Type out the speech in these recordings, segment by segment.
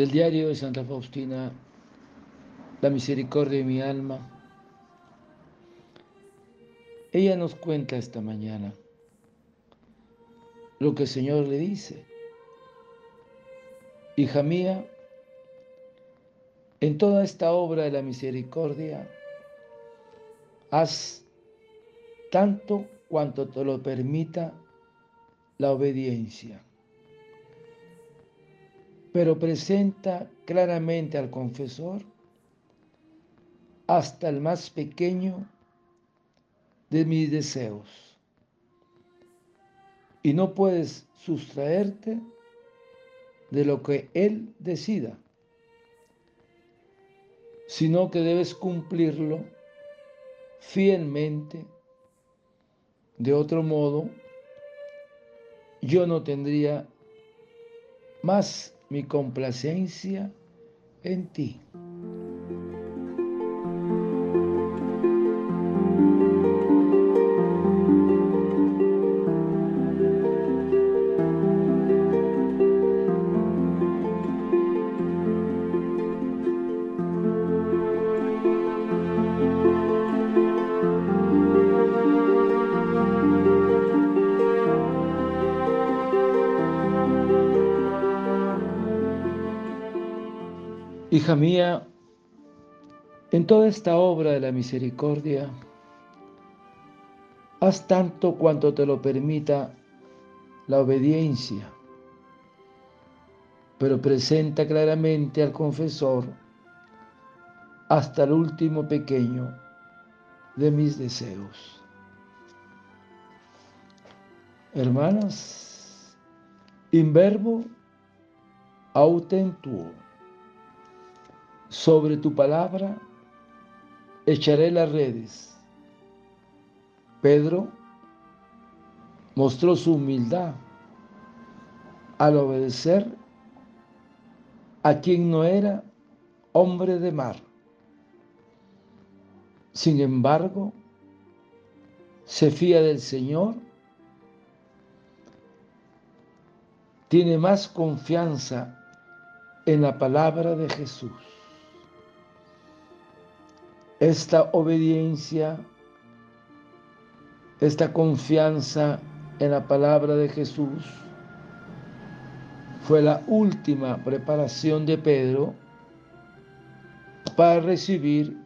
del diario de Santa Faustina, La misericordia de mi alma. Ella nos cuenta esta mañana lo que el Señor le dice. Hija mía, en toda esta obra de la misericordia, haz tanto cuanto te lo permita la obediencia. Pero presenta claramente al confesor hasta el más pequeño de mis deseos. Y no puedes sustraerte de lo que Él decida, sino que debes cumplirlo fielmente de otro modo, yo no tendría más mi complacencia en ti. Hija mía, en toda esta obra de la misericordia, haz tanto cuanto te lo permita la obediencia, pero presenta claramente al confesor hasta el último pequeño de mis deseos. Hermanas, in verbo autentuo sobre tu palabra echaré las redes. Pedro mostró su humildad al obedecer a quien no era hombre de mar. Sin embargo, se fía del Señor, tiene más confianza en la palabra de Jesús esta obediencia, esta confianza en la palabra de Jesús fue la última preparación de Pedro para recibir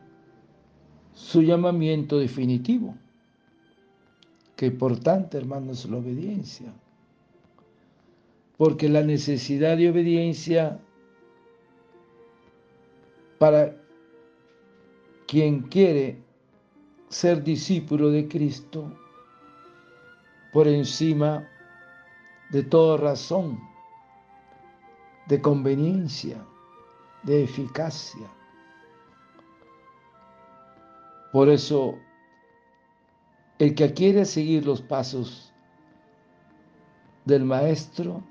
su llamamiento definitivo. Qué importante, hermanos, la obediencia. Porque la necesidad de obediencia para quien quiere ser discípulo de Cristo por encima de toda razón, de conveniencia, de eficacia. Por eso, el que quiere seguir los pasos del Maestro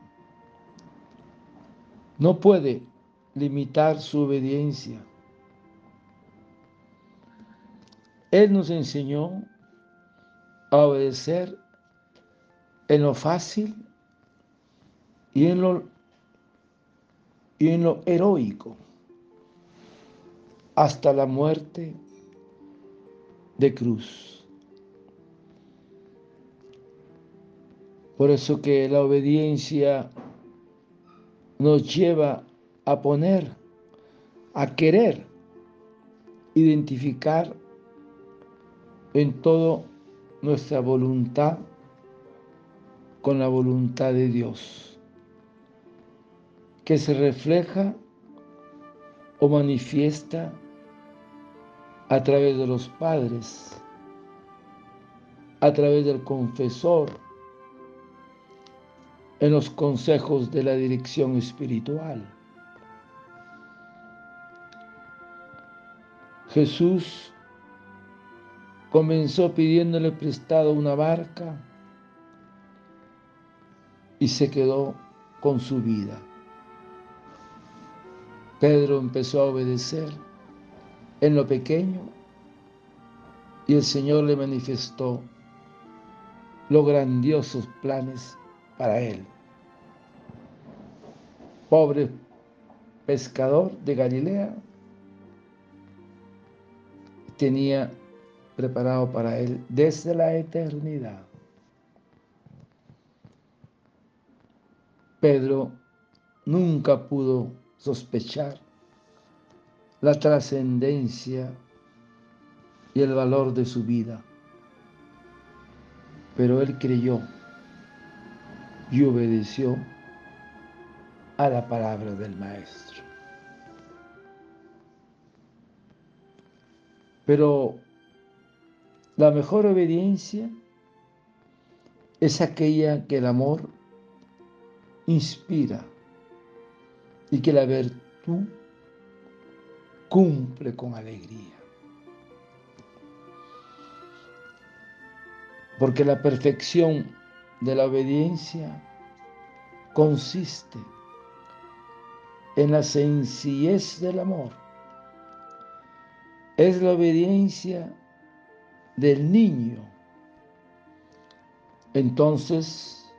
no puede limitar su obediencia Él nos enseñó a obedecer en lo fácil y en lo, y en lo heroico, hasta la muerte de cruz. Por eso que la obediencia nos lleva a poner, a querer identificar en todo nuestra voluntad con la voluntad de Dios, que se refleja o manifiesta a través de los padres, a través del confesor, en los consejos de la dirección espiritual. Jesús comenzó pidiéndole prestado una barca y se quedó con su vida. Pedro empezó a obedecer en lo pequeño y el Señor le manifestó los grandiosos planes para él. Pobre pescador de Galilea, tenía preparado para él desde la eternidad. Pedro nunca pudo sospechar la trascendencia y el valor de su vida, pero él creyó y obedeció a la palabra del Maestro. Pero la mejor obediencia es aquella que el amor inspira y que la virtud cumple con alegría. Porque la perfección de la obediencia consiste en la sencillez del amor. Es la obediencia del niño. Entonces,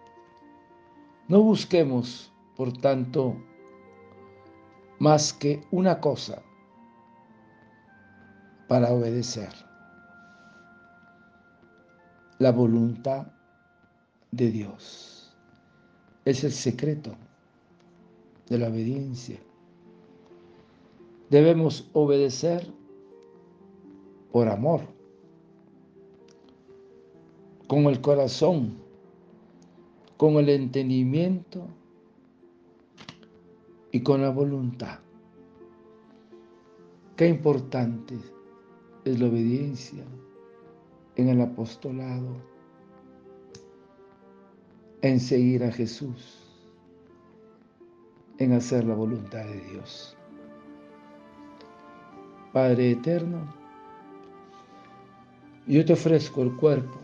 no busquemos, por tanto, más que una cosa para obedecer. La voluntad de Dios. Es el secreto de la obediencia. Debemos obedecer por amor, con el corazón, con el entendimiento y con la voluntad. Qué importante es la obediencia en el apostolado, en seguir a Jesús en hacer la voluntad de Dios. Padre eterno, yo te ofrezco el cuerpo,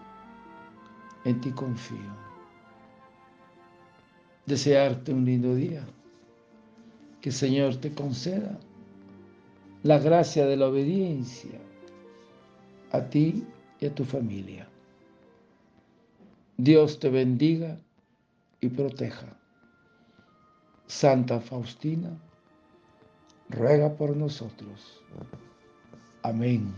en ti confío. Desearte un lindo día, que Señor te conceda la gracia de la obediencia a ti y a tu familia. Dios te bendiga y proteja. Santa Faustina, ruega por nosotros. Amén.